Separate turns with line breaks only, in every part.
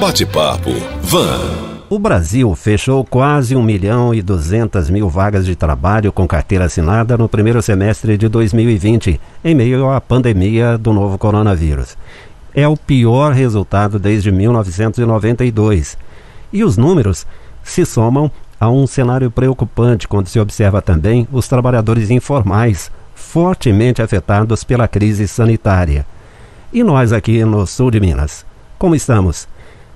Bate-papo Van.
O Brasil fechou quase 1 milhão e 200 mil vagas de trabalho com carteira assinada no primeiro semestre de 2020, em meio à pandemia do novo coronavírus. É o pior resultado desde 1992. E os números se somam a um cenário preocupante quando se observa também os trabalhadores informais, fortemente afetados pela crise sanitária. E nós aqui no sul de Minas, como estamos?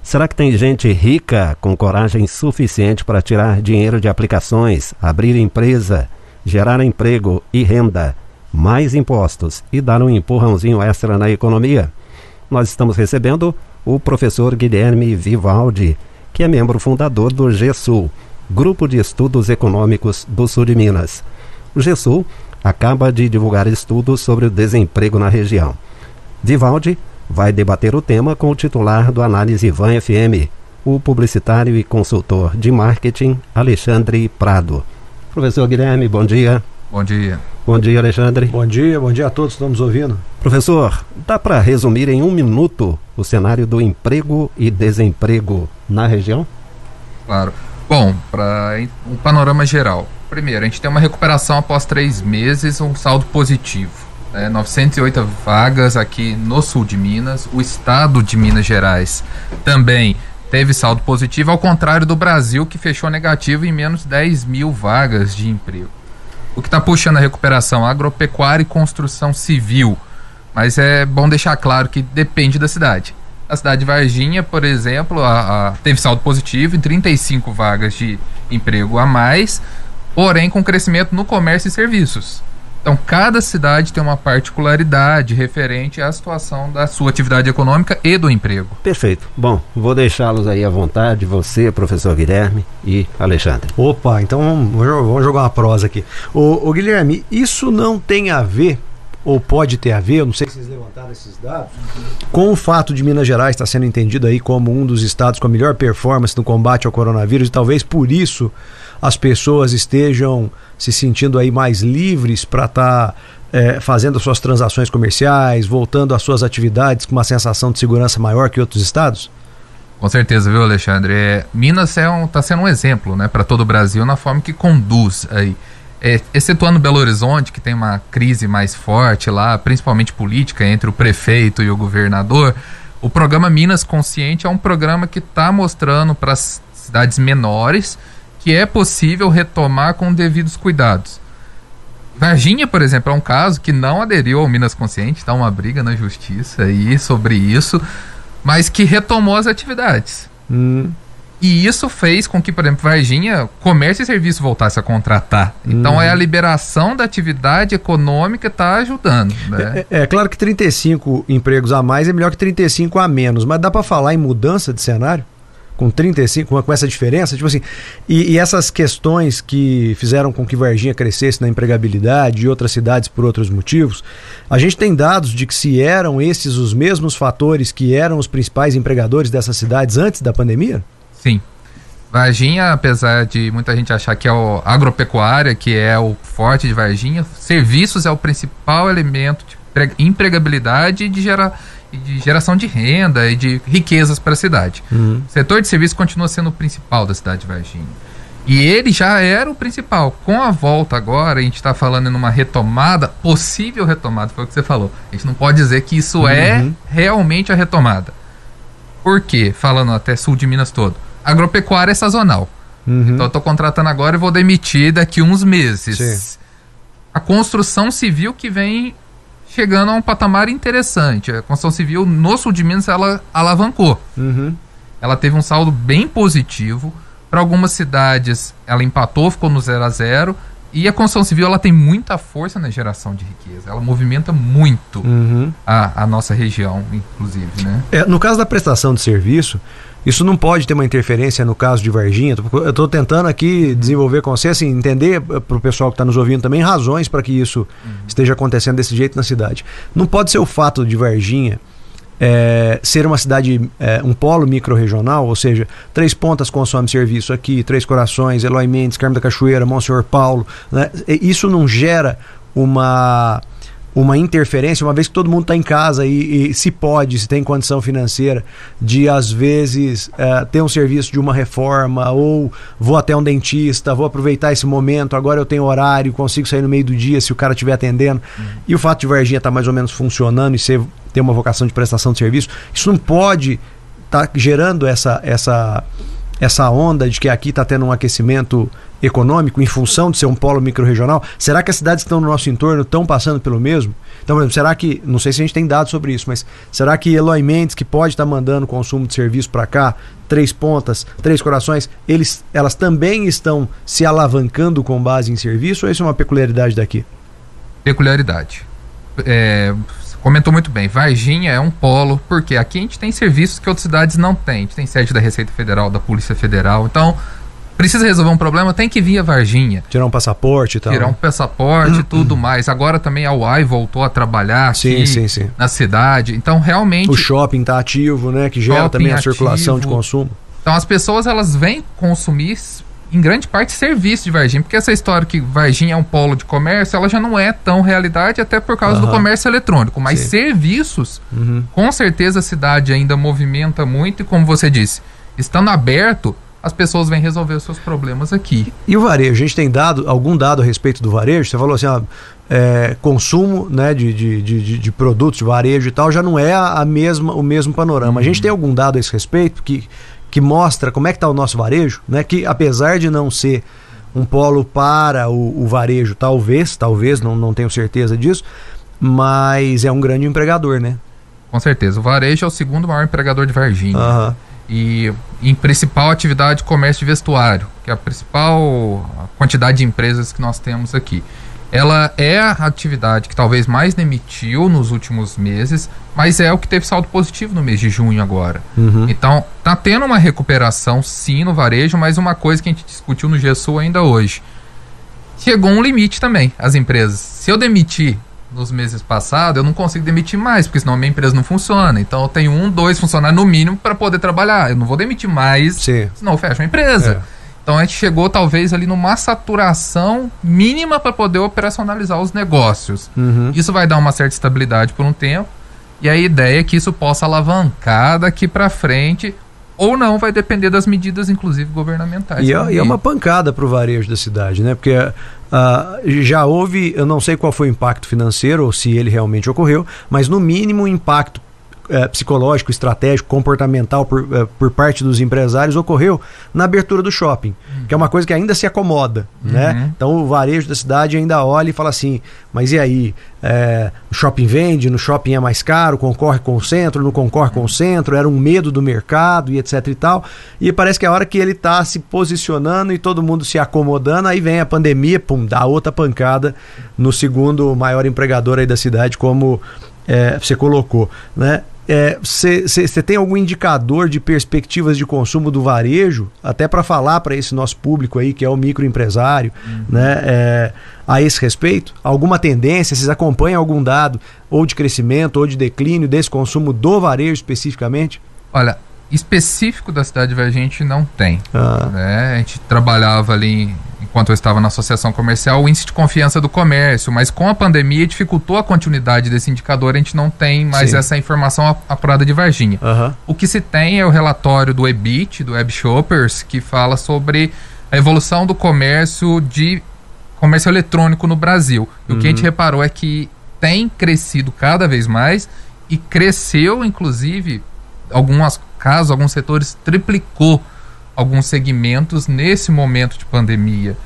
Será que tem gente rica com coragem suficiente para tirar dinheiro de aplicações, abrir empresa, gerar emprego e renda, mais impostos e dar um empurrãozinho extra na economia? Nós estamos recebendo o professor Guilherme Vivaldi, que é membro fundador do GESUL, Grupo de Estudos Econômicos do Sul de Minas. O GESUL acaba de divulgar estudos sobre o desemprego na região. Vivaldi vai debater o tema com o titular do Análise Van FM, o publicitário e consultor de marketing Alexandre Prado. Professor Guilherme, bom dia.
Bom dia.
Bom dia, Alexandre.
Bom dia, bom dia a todos que estamos ouvindo.
Professor, dá para resumir em um minuto o cenário do emprego e desemprego na região?
Claro. Bom, para um panorama geral. Primeiro, a gente tem uma recuperação após três meses, um saldo positivo é, 908 vagas aqui no sul de Minas. O estado de Minas Gerais também teve saldo positivo, ao contrário do Brasil, que fechou negativo em menos 10 mil vagas de emprego. O que está puxando a recuperação? Agropecuária e construção civil. Mas é bom deixar claro que depende da cidade. A cidade de Varginha, por exemplo, a, a, teve saldo positivo em 35 vagas de emprego a mais, porém com crescimento no comércio e serviços. Então, cada cidade tem uma particularidade referente à situação da sua atividade econômica e do emprego.
Perfeito. Bom, vou deixá-los aí à vontade, você, professor Guilherme e Alexandre.
Opa, então vamos jogar uma prosa aqui. O, o Guilherme, isso não tem a ver ou pode ter a ver, eu não sei se vocês levantaram esses dados, com o fato de Minas Gerais estar sendo entendido aí como um dos estados com a melhor performance no combate ao coronavírus e talvez por isso as pessoas estejam se sentindo aí mais livres para estar tá, é, fazendo suas transações comerciais, voltando às suas atividades com uma sensação de segurança maior que outros estados?
Com certeza, viu, Alexandre? É, Minas está é um, tá sendo um exemplo né, para todo o Brasil na forma que conduz aí é, excetuando Belo Horizonte, que tem uma crise mais forte lá, principalmente política, entre o prefeito e o governador, o programa Minas Consciente é um programa que está mostrando para as cidades menores que é possível retomar com devidos cuidados. Varginha, por exemplo, é um caso que não aderiu ao Minas Consciente, está uma briga na justiça aí sobre isso, mas que retomou as atividades. Hum. E isso fez com que, por exemplo, Varginha, comércio e serviço voltasse a contratar. Então hum. é a liberação da atividade econômica está ajudando. Né?
É, é, é, claro que 35 empregos a mais é melhor que 35 a menos, mas dá para falar em mudança de cenário? Com 35, com essa diferença? Tipo assim, e, e, essas questões que fizeram com que Varginha crescesse na empregabilidade e outras cidades por outros motivos, a gente tem dados de que se eram esses os mesmos fatores que eram os principais empregadores dessas cidades antes da pandemia?
Sim. Varginha, apesar de muita gente achar que é o agropecuária, que é o forte de Varginha, serviços é o principal elemento de empregabilidade e de, gera, de geração de renda e de riquezas para a cidade. Uhum. O setor de serviços continua sendo o principal da cidade de Varginha. E ele já era o principal. Com a volta agora, a gente está falando em uma retomada, possível retomada, foi o que você falou. A gente não pode dizer que isso é uhum. é realmente a retomada. Por quê? Falando até sul de Minas todo agropecuária é sazonal. Uhum. Então eu tô contratando agora e vou demitir daqui uns meses. Sim. A construção civil que vem chegando a um patamar interessante. A construção civil no sul de Minas ela alavancou. Uhum. Ela teve um saldo bem positivo. Para algumas cidades ela empatou, ficou no 0 a 0 e a construção civil ela tem muita força na geração de riqueza. Ela movimenta muito uhum. a, a, nossa região, inclusive. Né?
É, no caso da prestação de serviço, isso não pode ter uma interferência no caso de Varginha. Eu estou tentando aqui desenvolver com você, assim, entender eh, para o pessoal que está nos ouvindo também razões para que isso uhum. esteja acontecendo desse jeito na cidade. Não pode ser o fato de Varginha é, ser uma cidade, é, um polo micro-regional, ou seja, Três Pontas consome serviço aqui, Três Corações, Eloy Mendes, Carmo da Cachoeira, Monsenhor Paulo. Né? Isso não gera uma uma interferência, uma vez que todo mundo está em casa e, e, se pode, se tem condição financeira, de às vezes é, ter um serviço de uma reforma, ou vou até um dentista, vou aproveitar esse momento, agora eu tenho horário, consigo sair no meio do dia se o cara estiver atendendo. Uhum. E o fato de Varginha estar tá mais ou menos funcionando e ser, ter uma vocação de prestação de serviço, isso não pode estar tá gerando essa, essa, essa onda de que aqui está tendo um aquecimento econômico em função de ser um polo microrregional? Será que as cidades que estão no nosso entorno estão passando pelo mesmo? Então, por exemplo, será que, não sei se a gente tem dados sobre isso, mas será que Eloy Mendes, que pode estar mandando consumo de serviço para cá, Três Pontas, Três Corações, eles, elas também estão se alavancando com base em serviço ou isso é uma peculiaridade daqui?
Peculiaridade. É, comentou muito bem, Varginha é um polo, porque aqui a gente tem serviços que outras cidades não têm. A gente tem sede da Receita Federal, da Polícia Federal, então precisa resolver um problema, tem que vir a Varginha.
Tirar um passaporte e tal.
Tirar um passaporte e tudo mais. Agora também a UAI voltou a trabalhar sim, aqui sim, sim. na cidade. Então, realmente.
O shopping está ativo, né? Que gera também a ativo. circulação de consumo.
Então, as pessoas elas vêm consumir em grande parte serviço de Varginha, porque essa história que Varginha é um polo de comércio, ela já não é tão realidade, até por causa uhum. do comércio eletrônico. Mas Sim. serviços, uhum. com certeza a cidade ainda movimenta muito, e como você disse, estando aberto, as pessoas vêm resolver os seus problemas aqui.
E o varejo? A gente tem dado algum dado a respeito do varejo? Você falou assim, ó, é, consumo né, de, de, de, de, produtos, de varejo e tal, já não é a mesma, o mesmo panorama. Uhum. A gente uhum. tem algum dado a esse respeito que, que mostra como é que está o nosso varejo? Né, que apesar de não ser um polo para o, o varejo, talvez, talvez, não, não tenho certeza disso, mas é um grande empregador, né?
Com certeza. O varejo é o segundo maior empregador de Varginha. Uhum e em principal atividade comércio de vestuário, que é a principal quantidade de empresas que nós temos aqui. Ela é a atividade que talvez mais demitiu nos últimos meses, mas é o que teve saldo positivo no mês de junho agora. Uhum. Então, tá tendo uma recuperação sim no varejo, mas uma coisa que a gente discutiu no GSU ainda hoje. Chegou um limite também, as empresas. Se eu demitir nos meses passados, eu não consigo demitir mais, porque senão a minha empresa não funciona. Então eu tenho um, dois funcionários no mínimo para poder trabalhar. Eu não vou demitir mais, Sim. senão eu fecho a empresa. É. Então a gente chegou talvez ali numa saturação mínima para poder operacionalizar os negócios. Uhum. Isso vai dar uma certa estabilidade por um tempo. E a ideia é que isso possa alavancar daqui para frente ou não vai depender das medidas, inclusive governamentais.
E é, e é uma pancada para o varejo da cidade, né? Porque uh, já houve, eu não sei qual foi o impacto financeiro ou se ele realmente ocorreu, mas no mínimo o impacto é, psicológico, estratégico, comportamental por, é, por parte dos empresários ocorreu na abertura do shopping, uhum. que é uma coisa que ainda se acomoda, uhum. né? Então o varejo da cidade ainda olha e fala assim, mas e aí, é, o shopping vende, no shopping é mais caro, concorre com o centro, não concorre com o centro, era um medo do mercado e etc e tal, e parece que a hora que ele está se posicionando e todo mundo se acomodando, aí vem a pandemia, pum, dá outra pancada no segundo maior empregador aí da cidade, como é, você colocou, né? Você é, tem algum indicador de perspectivas de consumo do varejo, até para falar para esse nosso público aí, que é o microempresário, uhum. né, é, a esse respeito? Alguma tendência? Vocês acompanham algum dado, ou de crescimento, ou de declínio desse consumo do varejo especificamente?
Olha, específico da cidade de Varginha não tem. Ah. Né? A gente trabalhava ali enquanto eu estava na associação comercial, o índice de confiança do comércio, mas com a pandemia dificultou a continuidade desse indicador, a gente não tem mais Sim. essa informação apurada de Varginha. Uhum. O que se tem é o relatório do EBIT, do Web Shoppers, que fala sobre a evolução do comércio de comércio eletrônico no Brasil. E uhum. o que a gente uhum. reparou é que tem crescido cada vez mais e cresceu, inclusive, alguns casos, alguns setores triplicou alguns segmentos nesse momento de pandemia.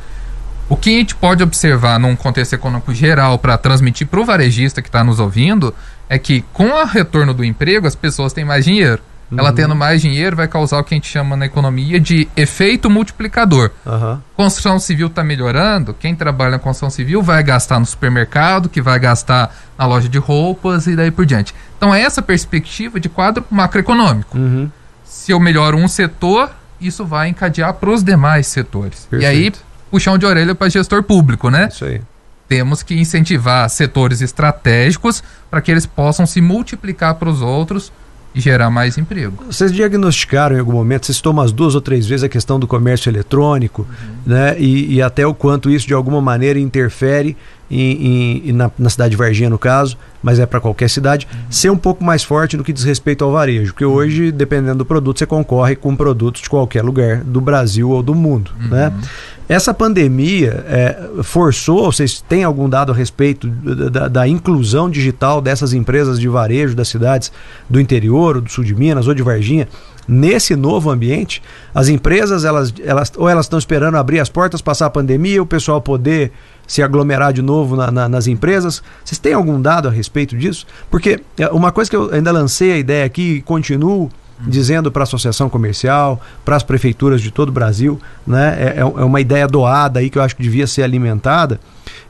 O que a gente pode observar num contexto econômico geral para transmitir para o varejista que está nos ouvindo é que com o retorno do emprego as pessoas têm mais dinheiro. Uhum. Ela tendo mais dinheiro vai causar o que a gente chama na economia de efeito multiplicador. Uhum. Construção civil está melhorando, quem trabalha na construção civil vai gastar no supermercado, que vai gastar na loja de roupas e daí por diante. Então é essa perspectiva de quadro macroeconômico. Uhum. Se eu melhoro um setor, isso vai encadear para os demais setores. Perfeito. E aí, puxão de orelha para gestor público, né?
Isso aí.
Temos que incentivar setores estratégicos para que eles possam se multiplicar para os outros e gerar mais emprego.
Vocês diagnosticaram em algum momento, vocês tomam as duas ou três vezes a questão do comércio eletrônico, uhum. né? E, e, até o quanto isso de alguma maneira interfere em, em, na, na, cidade de Varginha, no caso, mas é para qualquer cidade, uhum. ser um pouco mais forte no que diz respeito ao varejo. Porque hoje, dependendo do produto, você concorre com produtos de qualquer lugar do Brasil ou do mundo. Uhum. Né? Essa pandemia é, forçou, vocês têm algum dado a respeito da, da, inclusão digital dessas empresas de varejo das cidades do interior, do sul de Minas ou de Varginha? Nesse novo ambiente, as empresas, elas, elas, ou elas estão esperando abrir as portas, passar a pandemia, o pessoal poder se aglomerar de novo na, na, nas empresas. Vocês têm algum dado a respeito disso? Porque é, uma coisa que eu ainda lancei a ideia aqui e continuo dizendo para a associação comercial, para as prefeituras de todo o Brasil, né? É, é, é uma ideia doada aí que eu acho que devia ser alimentada.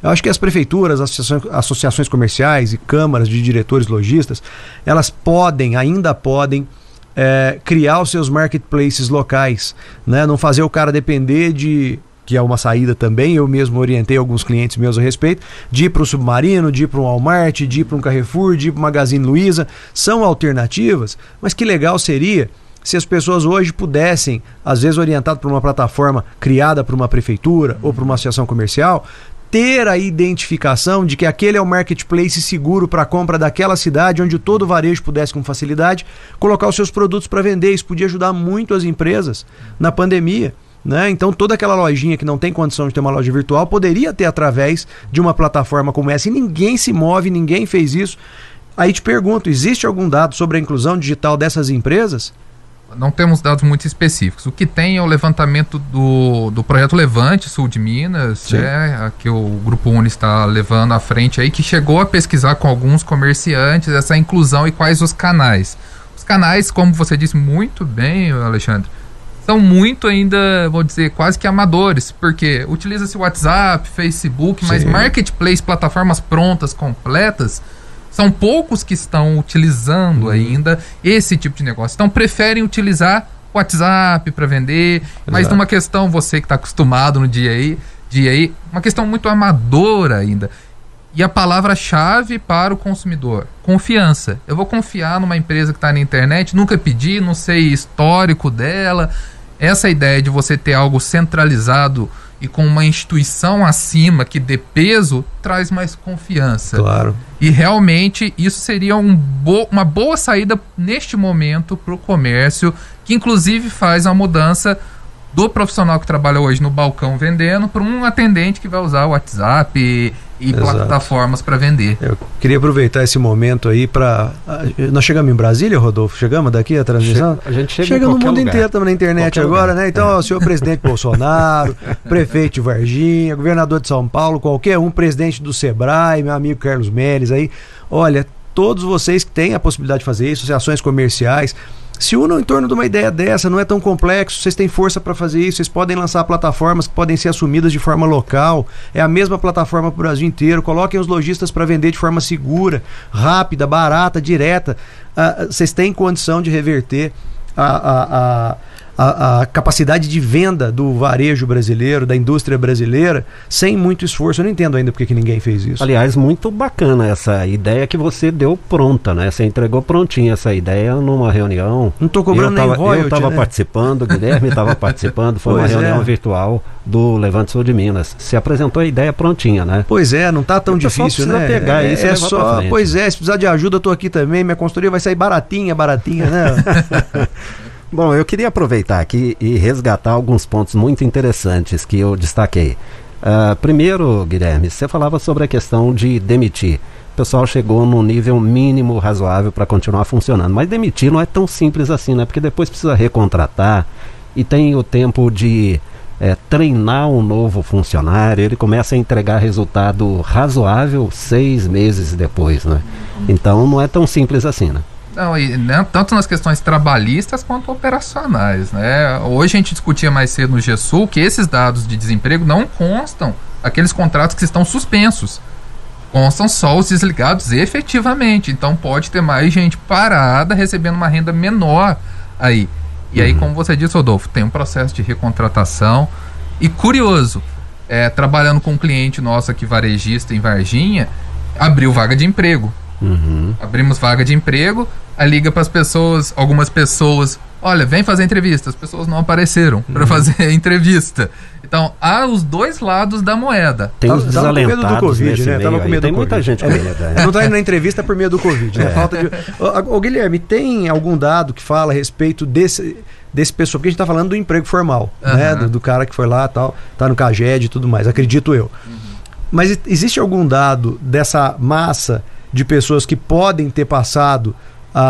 Eu acho que as prefeituras, associações, associações comerciais e câmaras de diretores lojistas, elas podem, ainda podem, é, criar os seus marketplaces locais, né? Não fazer o cara depender de que é uma saída também, eu mesmo orientei alguns clientes meus a respeito, de ir para o Submarino, de ir para um Walmart, de ir para um Carrefour, de ir para o Magazine Luiza, são alternativas, mas que legal seria se as pessoas hoje pudessem, às vezes orientado por uma plataforma criada por uma prefeitura ou por uma associação comercial, ter a identificação de que aquele é o marketplace seguro para compra daquela cidade, onde todo o varejo pudesse com facilidade colocar os seus produtos para vender. Isso podia ajudar muito as empresas na pandemia. Né? Então toda aquela lojinha que não tem condição de ter uma loja virtual poderia ter através de uma plataforma como essa e ninguém se move, ninguém fez isso. Aí te pergunto, existe algum dado sobre a inclusão digital dessas empresas?
Não temos dados muito específicos. O que tem é o levantamento do, do projeto Levante Sul de Minas, é, que o Grupo Uni está levando à frente aí, que chegou a pesquisar com alguns comerciantes essa inclusão e quais os canais. Os canais, como você disse muito bem, Alexandre, são muito ainda, vou dizer, quase que amadores, porque utiliza-se WhatsApp, Facebook, mas Sim. marketplace, plataformas prontas, completas, são poucos que estão utilizando uhum. ainda esse tipo de negócio. Então preferem utilizar WhatsApp para vender, Exato. mas numa questão, você que está acostumado no dia aí, dia aí, uma questão muito amadora ainda. E a palavra-chave para o consumidor: confiança. Eu vou confiar numa empresa que está na internet, nunca pedi, não sei histórico dela, essa ideia de você ter algo centralizado e com uma instituição acima que dê peso traz mais confiança.
Claro.
E realmente isso seria um bo uma boa saída neste momento para o comércio, que inclusive faz a mudança do profissional que trabalha hoje no balcão vendendo para um atendente que vai usar o WhatsApp e, e plataformas para vender.
Eu queria aproveitar esse momento aí para nós chegamos em Brasília, Rodolfo, chegamos daqui a transmissão.
a gente chega,
chega
no
mundo
lugar.
inteiro, estamos na internet qualquer agora, lugar. né? Então, é. o senhor presidente Bolsonaro, prefeito de Varginha, governador de São Paulo, qualquer um, presidente do Sebrae, meu amigo Carlos Meres aí, olha, todos vocês que têm a possibilidade de fazer isso, associações comerciais, se unam em torno de uma ideia dessa, não é tão complexo, vocês têm força para fazer isso, vocês podem lançar plataformas que podem ser assumidas de forma local, é a mesma plataforma para o Brasil inteiro, coloquem os lojistas para vender de forma segura, rápida, barata, direta. Uh, vocês têm condição de reverter a, a, a a, a, capacidade de venda do varejo brasileiro, da indústria brasileira, sem muito esforço. Eu não entendo ainda porque que ninguém fez isso.
Aliás, muito bacana essa ideia que você deu pronta, né? Você entregou prontinha essa ideia numa reunião.
Não estou cobrando eu tava, nem royalty,
Eu estava
né?
participando, o Guilherme estava participando, foi pois uma reunião é. virtual do Levante Sul de Minas. Se apresentou a ideia prontinha, né?
Pois é, não está tão difícil, né?
pegar
é,
isso
é só, pois é, se precisar de ajuda, eu tô aqui também, minha consultoria vai sair baratinha, baratinha, né?
Bom, eu queria aproveitar aqui e resgatar alguns pontos muito interessantes que eu destaquei. Uh, primeiro, Guilherme, você falava sobre a questão de demitir. O pessoal chegou num nível mínimo razoável para continuar funcionando. Mas demitir não é tão simples assim, né? Porque depois precisa recontratar e tem o tempo de é, treinar um novo funcionário. Ele começa a entregar resultado razoável seis meses depois, né? Então não é tão simples assim, né?
Não, e, né, tanto nas questões trabalhistas quanto operacionais. Né? Hoje a gente discutia mais cedo no GESUL que esses dados de desemprego não constam aqueles contratos que estão suspensos. Constam só os desligados efetivamente. Então pode ter mais gente parada recebendo uma renda menor aí. E uhum. aí, como você disse, Rodolfo, tem um processo de recontratação. E curioso, é, trabalhando com um cliente nosso aqui, varejista em Varginha, abriu vaga de emprego
Uhum.
Abrimos vaga de emprego, aí liga para as pessoas, algumas pessoas, olha, vem fazer entrevista. As pessoas não apareceram para fazer entrevista. Então, há os dois lados da moeda.
Tem
com medo do
desalentados
Covid,
nesse
né?
meio
Tava com
aí.
medo
Tem
do
muita
Covid.
gente com
É,
medo. é.
Não tá indo na entrevista por medo do Covid, né? Falta de. Ô, ô, Guilherme, tem algum dado que fala a respeito desse, desse pessoal? Porque a gente tá falando do emprego formal, né?
Aham.
Do, do cara que foi lá tal, tá no CAGED e tudo mais, acredito eu. Mas e- existe algum dado dessa massa de pessoas que podem ter passado a-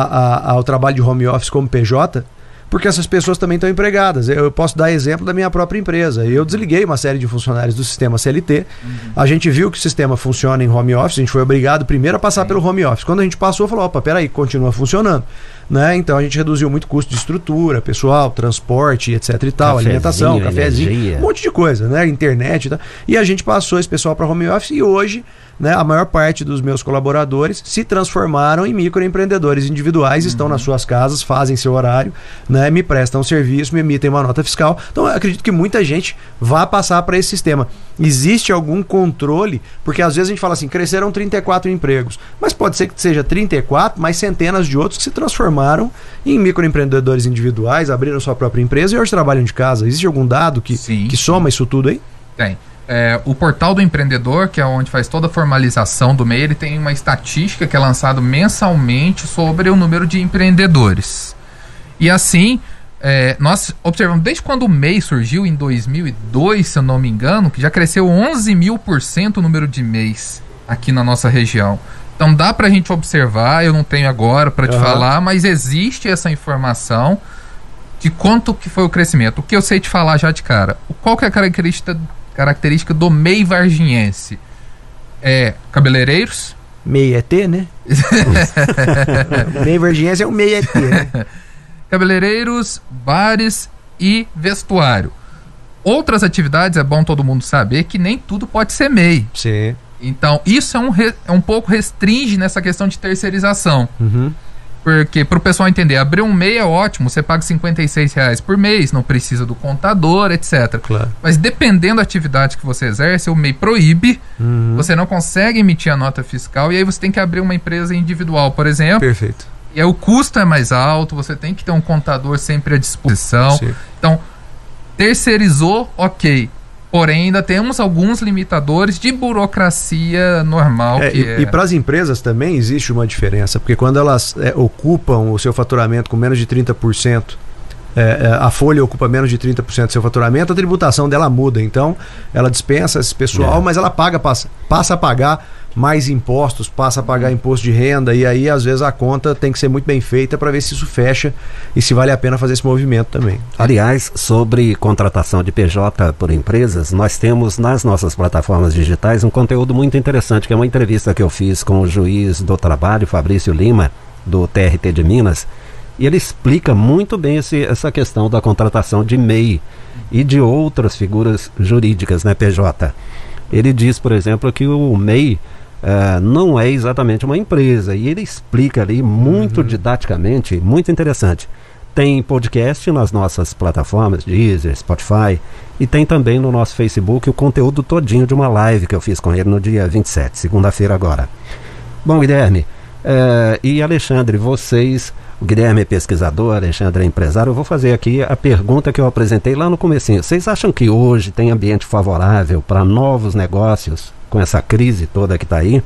a- ao trabalho de home office como PJ? Porque essas pessoas também estão empregadas. Eu posso dar exemplo da minha própria empresa. Eu desliguei uma série de funcionários do sistema CLT. A gente viu que o sistema funciona em home office. A gente foi obrigado primeiro a passar pelo home office. Quando a gente passou, falou: opa, peraí, continua funcionando. Né? Então a gente reduziu muito custo de estrutura, pessoal, transporte, etc e tal, alimentação, cafezinho,
energia.
um monte de coisa, né? Internet e tal. E a gente passou esse pessoal para home office e hoje, né, a maior parte dos meus colaboradores se transformaram em microempreendedores individuais, estão nas suas casas, fazem seu horário, né, me prestam serviço, me emitem uma nota fiscal. Então, eu acredito que muita gente vá passar para esse sistema. Existe algum controle? Porque às vezes a gente fala assim, cresceram 34 empregos, mas pode ser que seja 34, mas centenas de outros que se transformaram em microempreendedores individuais, abriram sua própria empresa e hoje trabalham de casa. Existe algum dado que,
Sim.
que soma isso tudo aí?
Tem. É, o portal do empreendedor, que é onde faz toda a formalização do MEI, ele tem uma estatística que é lançado mensalmente sobre o número de empreendedores. E assim, é, nós observamos desde quando o MEI surgiu em 2002, se eu não me engano, que já cresceu 11 mil por cento o número de MEIs aqui na nossa região. Então dá pra gente observar, eu não tenho agora para te
Aham.
falar, mas existe essa informação de quanto que foi o crescimento. O que eu sei te falar já de cara. Qual que é a característica, característica do MEI varginhense? É cabeleireiros,
MEI ET, né? MEI Virginiense é um MEI ET, né?
cabeleireiros, bares e vestuário. Outras atividades, é bom todo mundo saber que nem tudo pode ser MEI.
Sim.
Então, isso é um, é um pouco restringe nessa questão de terceirização.
Uhum.
Porque para o pessoal entender, abrir um MEI é ótimo, você paga 56 reais por mês, não precisa do contador, etc.
Claro.
Mas dependendo da atividade que você exerce, o MEI proíbe,
Uhum.
você não consegue emitir a nota fiscal e aí você tem que abrir uma empresa individual, por exemplo.
Perfeito.
E aí o custo é mais alto, você tem que ter um contador sempre à disposição.
Sim.
Então, terceirizou, ok. Porém, ainda temos alguns limitadores de burocracia normal.
É, e
é...
para as empresas também existe uma diferença, porque quando elas é, ocupam o seu faturamento com menos de 30%, é, é, a folha ocupa menos de 30% do seu faturamento, a tributação dela muda. Então, ela dispensa esse pessoal,
É.
mas ela paga, passa, passa a pagar mais impostos, passa a pagar imposto de renda, e aí, às vezes, a conta tem que ser muito bem feita para ver se isso fecha e se vale a pena fazer esse movimento também.
Aliás, sobre contratação de PJ por empresas, nós temos nas nossas plataformas digitais um conteúdo muito interessante, que é uma entrevista que eu fiz com o juiz do trabalho, Fabrício Lima, do TRT de Minas, e ele explica muito bem esse- essa questão da contratação de MEI e de outras figuras jurídicas, né, PJ. Ele diz, por exemplo, que o MEI eh, não é exatamente uma empresa, e ele explica ali muito didaticamente, muito interessante. Tem podcast nas nossas plataformas, Deezer, Spotify, e tem também no nosso Facebook o conteúdo todinho de uma live que eu fiz com ele no dia 27, segunda-feira agora. Bom, Guilherme eh, e Alexandre, vocês, o Guilherme é pesquisador, Alexandre é empresário, eu vou fazer aqui a pergunta que eu apresentei lá no comecinho. Vocês acham que hoje tem ambiente favorável para novos negócios com essa crise toda que está aí?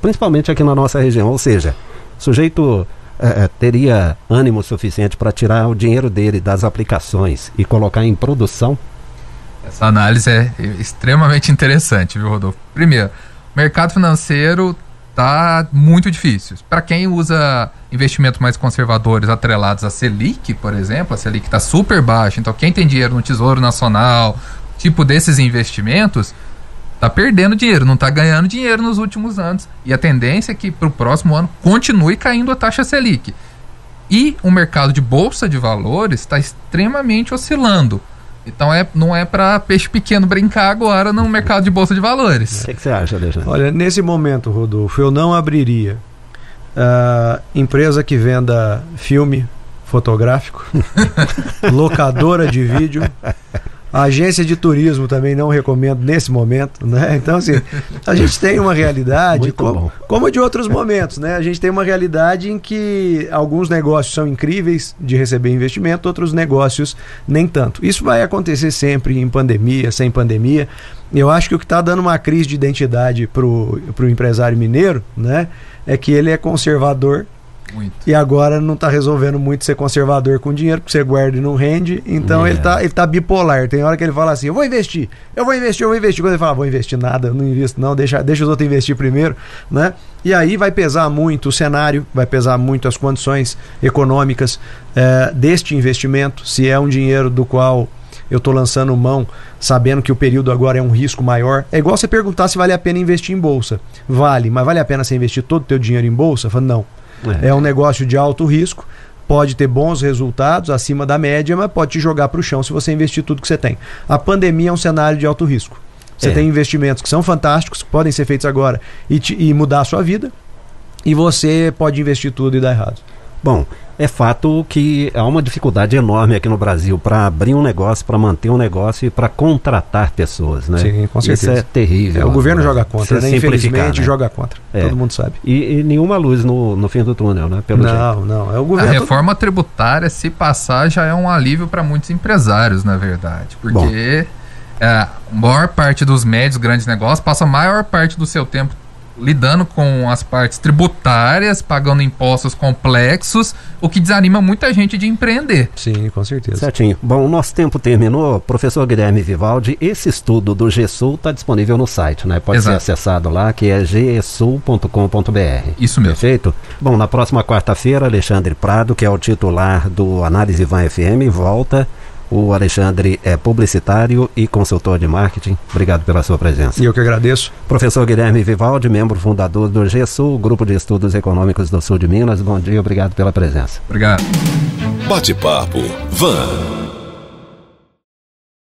Principalmente aqui na nossa região, ou seja, sujeito eh, teria ânimo suficiente para tirar o dinheiro dele das aplicações e colocar em produção?
Essa análise é extremamente interessante, viu, Rodolfo? Primeiro, o mercado financeiro tá muito difícil. Para quem usa investimentos mais conservadores atrelados à Selic, por exemplo, a Selic está super baixa. Então, quem tem dinheiro no Tesouro Nacional, tipo desses investimentos, tá perdendo dinheiro, não tá ganhando dinheiro nos últimos anos. E a tendência é que para o próximo ano continue caindo a taxa Selic. E o mercado de bolsa de valores está extremamente oscilando. Então é, não é para peixe pequeno brincar agora no mercado de bolsa de valores.
O que, que você acha, Alexandre?
Olha, nesse momento, Rodolfo, eu não abriria ah, empresa que venda filme fotográfico, locadora de vídeo, A agência de turismo também não recomendo nesse momento, né? Então, assim, a gente tem uma realidade, como, como de outros momentos, né? A gente tem uma realidade em que alguns negócios são incríveis de receber investimento, outros negócios nem tanto. Isso vai acontecer sempre em pandemia, sem pandemia. Eu acho que o que está dando uma crise de identidade para o empresário mineiro, né? É que ele é conservador muito. E agora não está resolvendo muito ser conservador com dinheiro, porque você guarda e não rende. Então é. ele, tá, ele tá bipolar. Tem hora que ele fala assim: eu vou investir, eu vou investir, eu vou investir. Quando ele fala, vou investir nada, não invisto, não, deixa, deixa os outros investir primeiro, né? E aí vai pesar muito o cenário, vai pesar muito as condições econômicas é, deste investimento, se é um dinheiro do qual eu estou lançando mão sabendo que o período agora é um risco maior. É igual você perguntar se vale a pena investir em bolsa. Vale, mas vale a pena você investir todo o teu dinheiro em bolsa? Falo, não. É. é um negócio de alto risco, pode ter bons resultados acima da média, mas pode te jogar para o chão se você investir tudo que você tem. A pandemia é um cenário de alto risco. Você é. tem investimentos que são fantásticos, que podem ser feitos agora e, te, e mudar a sua vida, e você pode investir tudo e dar errado.
Bom, é fato que há uma dificuldade enorme aqui no Brasil para abrir um negócio, para manter um negócio e para contratar pessoas, né?
Sim, com certeza.
Isso é terrível.
É, o governo né? joga contra, né? Infelizmente né? joga contra. É. Todo mundo sabe.
E, e, nenhuma luz no, no fim do túnel, né?
Pelo não, jeito. não. É o governo.
A reforma tributária, se passar, já é um alívio para muitos empresários, na verdade. Porque é, a maior parte dos médios, grandes negócios, passa a maior parte do seu tempo lidando com as partes tributárias, pagando impostos complexos, o que desanima muita gente de empreender.
Sim, com certeza.
Certinho. Bom, o nosso tempo terminou. Professor Guilherme Vivaldi, esse estudo do GESUL está disponível no site, né? Pode Exato. ser acessado lá, que é gesul.com.br.
Isso mesmo.
Perfeito? Bom, na próxima quarta-feira, Alexandre Prado, que é o titular do Análise Van FM, volta o Alexandre é publicitário e consultor de marketing. Obrigado pela sua presença.
E eu que agradeço.
Professor Guilherme Vivaldi, membro fundador do GESUL, Grupo de Estudos Econômicos do Sul de Minas. Bom dia, obrigado pela presença.
Obrigado.
Bate-papo. Van.